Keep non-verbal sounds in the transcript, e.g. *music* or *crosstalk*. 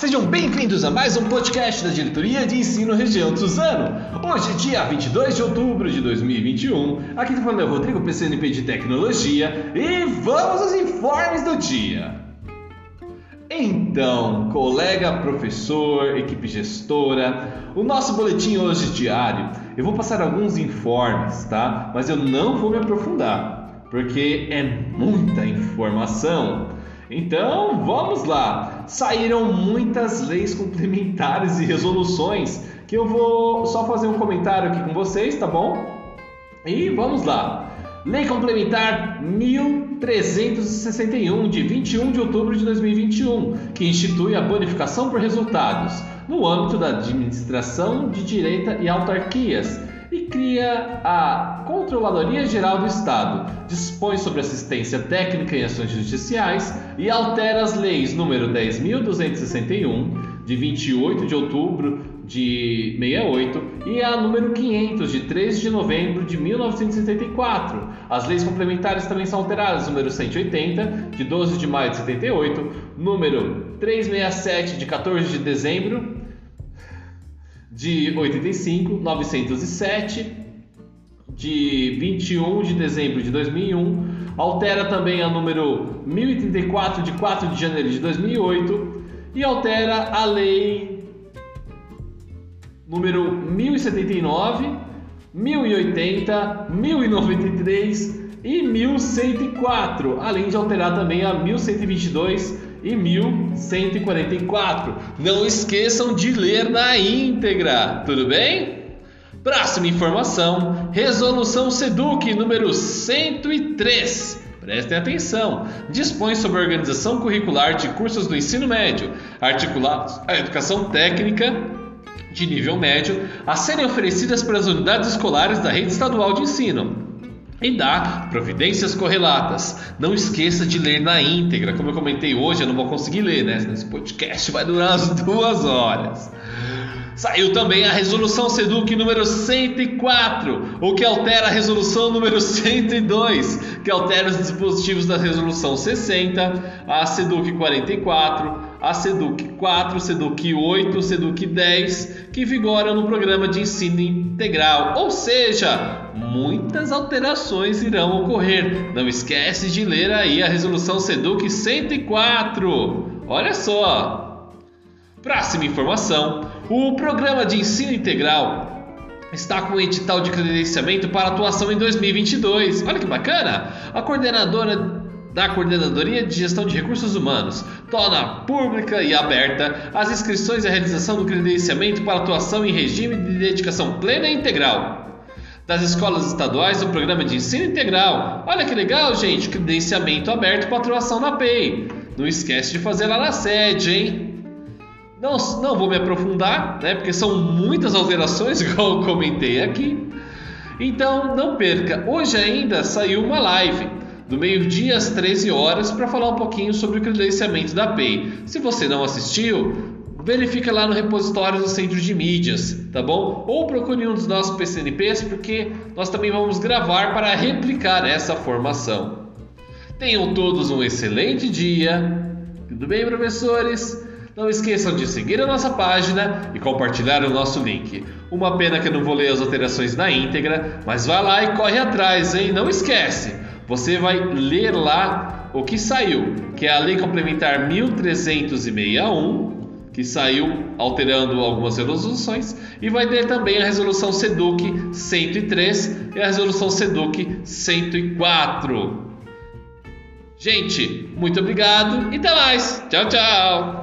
sejam bem-vindos a mais um podcast da Diretoria de Ensino Região Suzano. Hoje, dia 22 de outubro de 2021, aqui está falando é o Rodrigo, PCNP de Tecnologia, e vamos aos informes do dia. Então, colega professor, equipe gestora, o nosso boletim hoje diário, eu vou passar alguns informes, tá? Mas eu não vou me aprofundar, porque é muita informação. Então, vamos lá. Saíram muitas leis complementares e resoluções que eu vou só fazer um comentário aqui com vocês, tá bom? E vamos lá. Lei Complementar 1361 de 21 de outubro de 2021, que institui a bonificação por resultados no âmbito da administração de direita e autarquias cria a Controladoria Geral do Estado, dispõe sobre assistência técnica em ações judiciais e altera as leis número 10.261 de 28 de outubro de 68 e a número 500 de 13 de novembro de 1974. As leis complementares também são alteradas, número 180 de 12 de maio de 78, número 367 de 14 de dezembro de 85, 907 de 21 de dezembro de 2001, altera também a número 1034 de 4 de janeiro de 2008 e altera a lei número 1079, 1080, 1093 e 1104, além de alterar também a 1122 e 1144. Não esqueçam de ler na íntegra, tudo bem? Próxima informação: Resolução SEDUC número 103. Prestem atenção. Dispõe sobre a organização curricular de cursos do ensino médio, articulados à educação técnica de nível médio, a serem oferecidas pelas unidades escolares da rede estadual de ensino e dá providências correlatas. Não esqueça de ler na íntegra. Como eu comentei hoje, eu não vou conseguir ler, né? Esse podcast vai durar as duas horas. Saiu também a resolução SEDUC número 104, o que altera a resolução número 102, que altera os dispositivos da resolução 60, a SEDUC 44, a SEDUC 4, SEDUC 8, SEDUC 10, que vigoram no programa de ensino integral. Ou seja, muitas alterações irão ocorrer. Não esquece de ler aí a resolução SEDUC 104. Olha só. Próxima informação: o programa de ensino integral está com o edital de credenciamento para atuação em 2022. Olha que bacana! A coordenadora da Coordenadoria de Gestão de Recursos Humanos torna pública e aberta as inscrições e a realização do credenciamento para atuação em regime de dedicação plena e integral das escolas estaduais do programa de ensino integral. Olha que legal, gente! Credenciamento aberto para atuação na PEI. Não esquece de fazer lá na sede, hein? Não, não vou me aprofundar, né? Porque são muitas alterações, *laughs* igual eu comentei aqui. Então não perca. Hoje ainda saiu uma live do meio-dia às 13 horas para falar um pouquinho sobre o credenciamento da PEI. Se você não assistiu, verifica lá no repositório do Centro de Mídias, tá bom? Ou procure um dos nossos PCNPs, porque nós também vamos gravar para replicar essa formação. Tenham todos um excelente dia. Tudo bem, professores? Não esqueçam de seguir a nossa página e compartilhar o nosso link. Uma pena que eu não vou ler as alterações na íntegra, mas vá lá e corre atrás, hein? Não esquece! Você vai ler lá o que saiu, que é a Lei Complementar 1361, que saiu alterando algumas resoluções, e vai ter também a Resolução SEDUC 103 e a Resolução SEDUC 104. Gente, muito obrigado e até mais. Tchau, tchau.